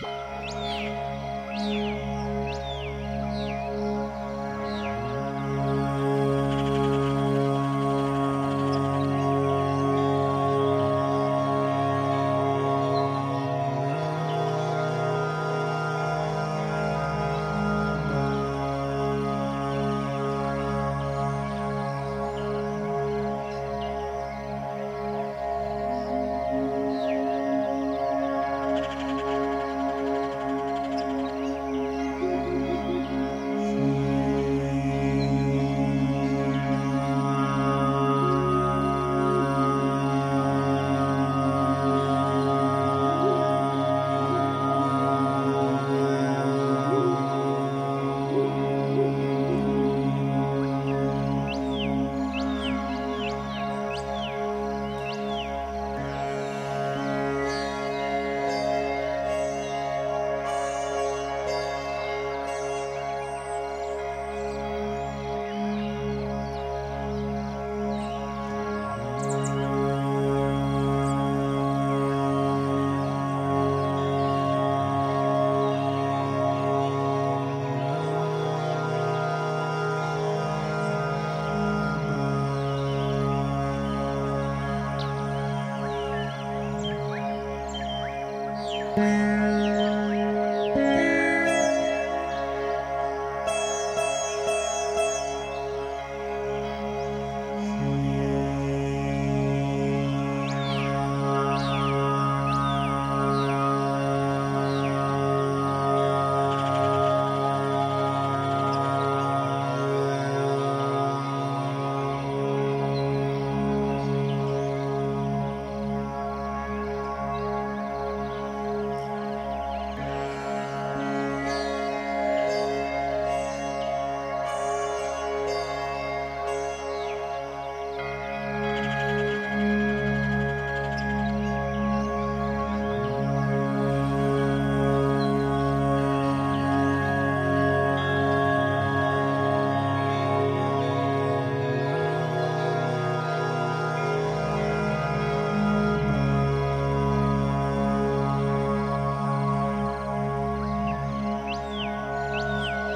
you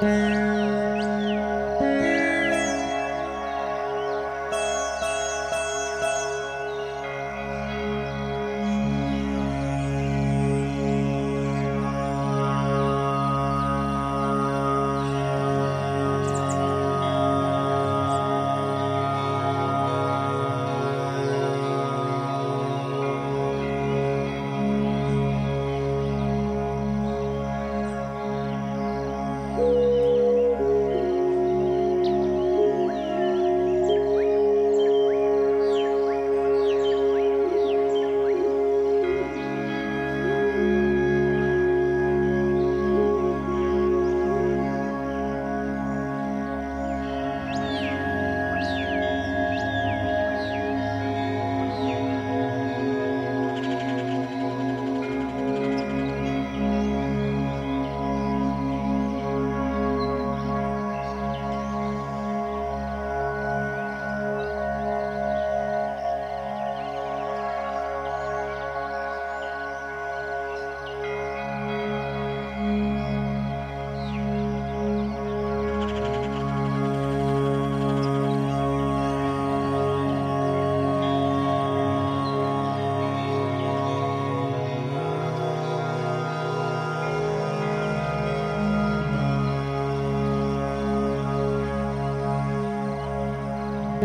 Música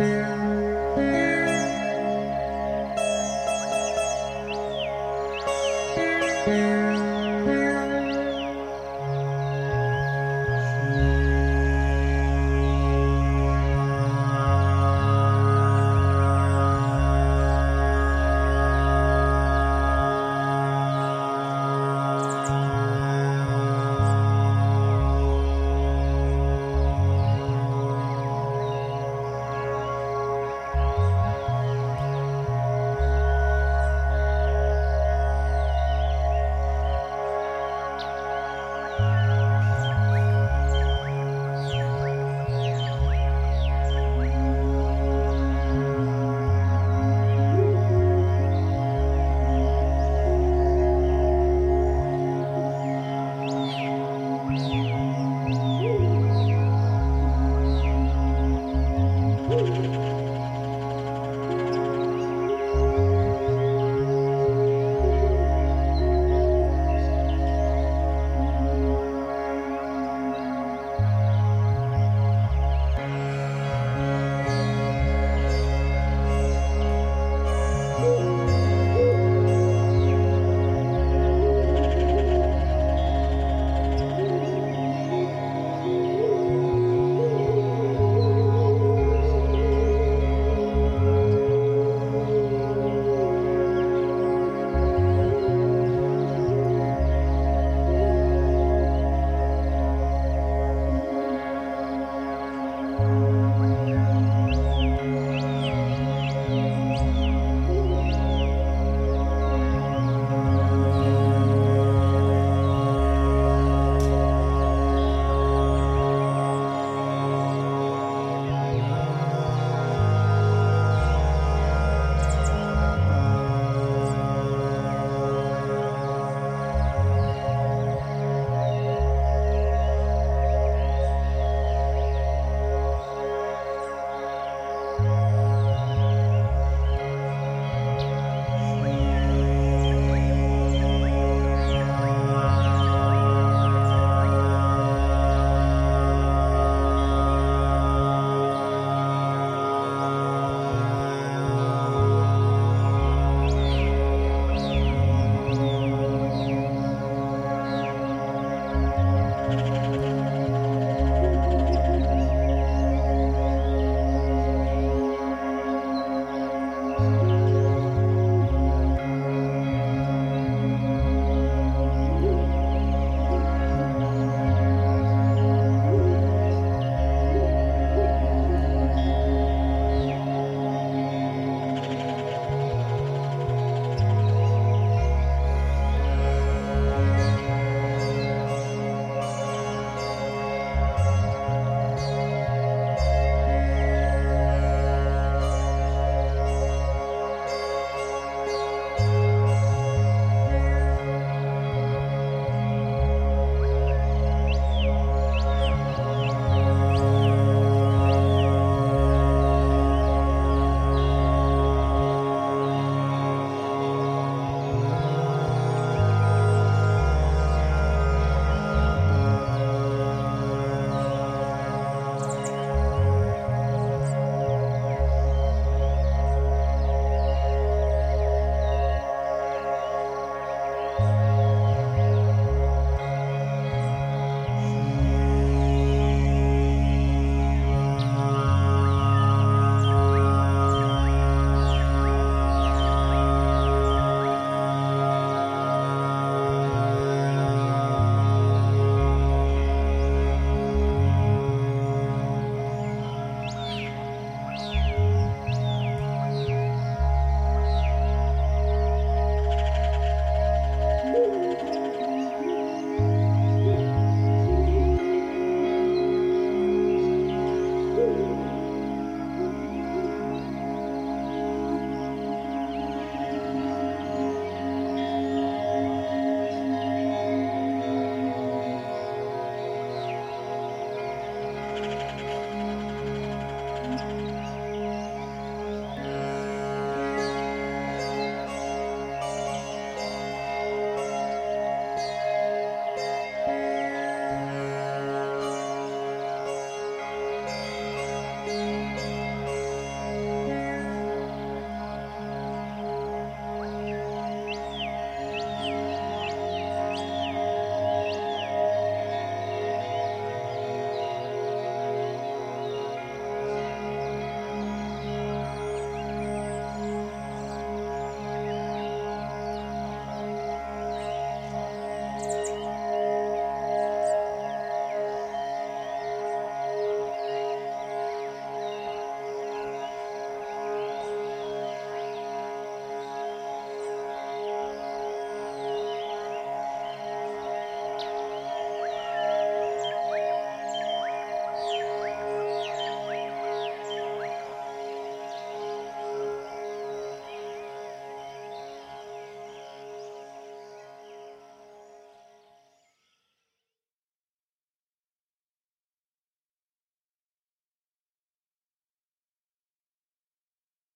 Yeah.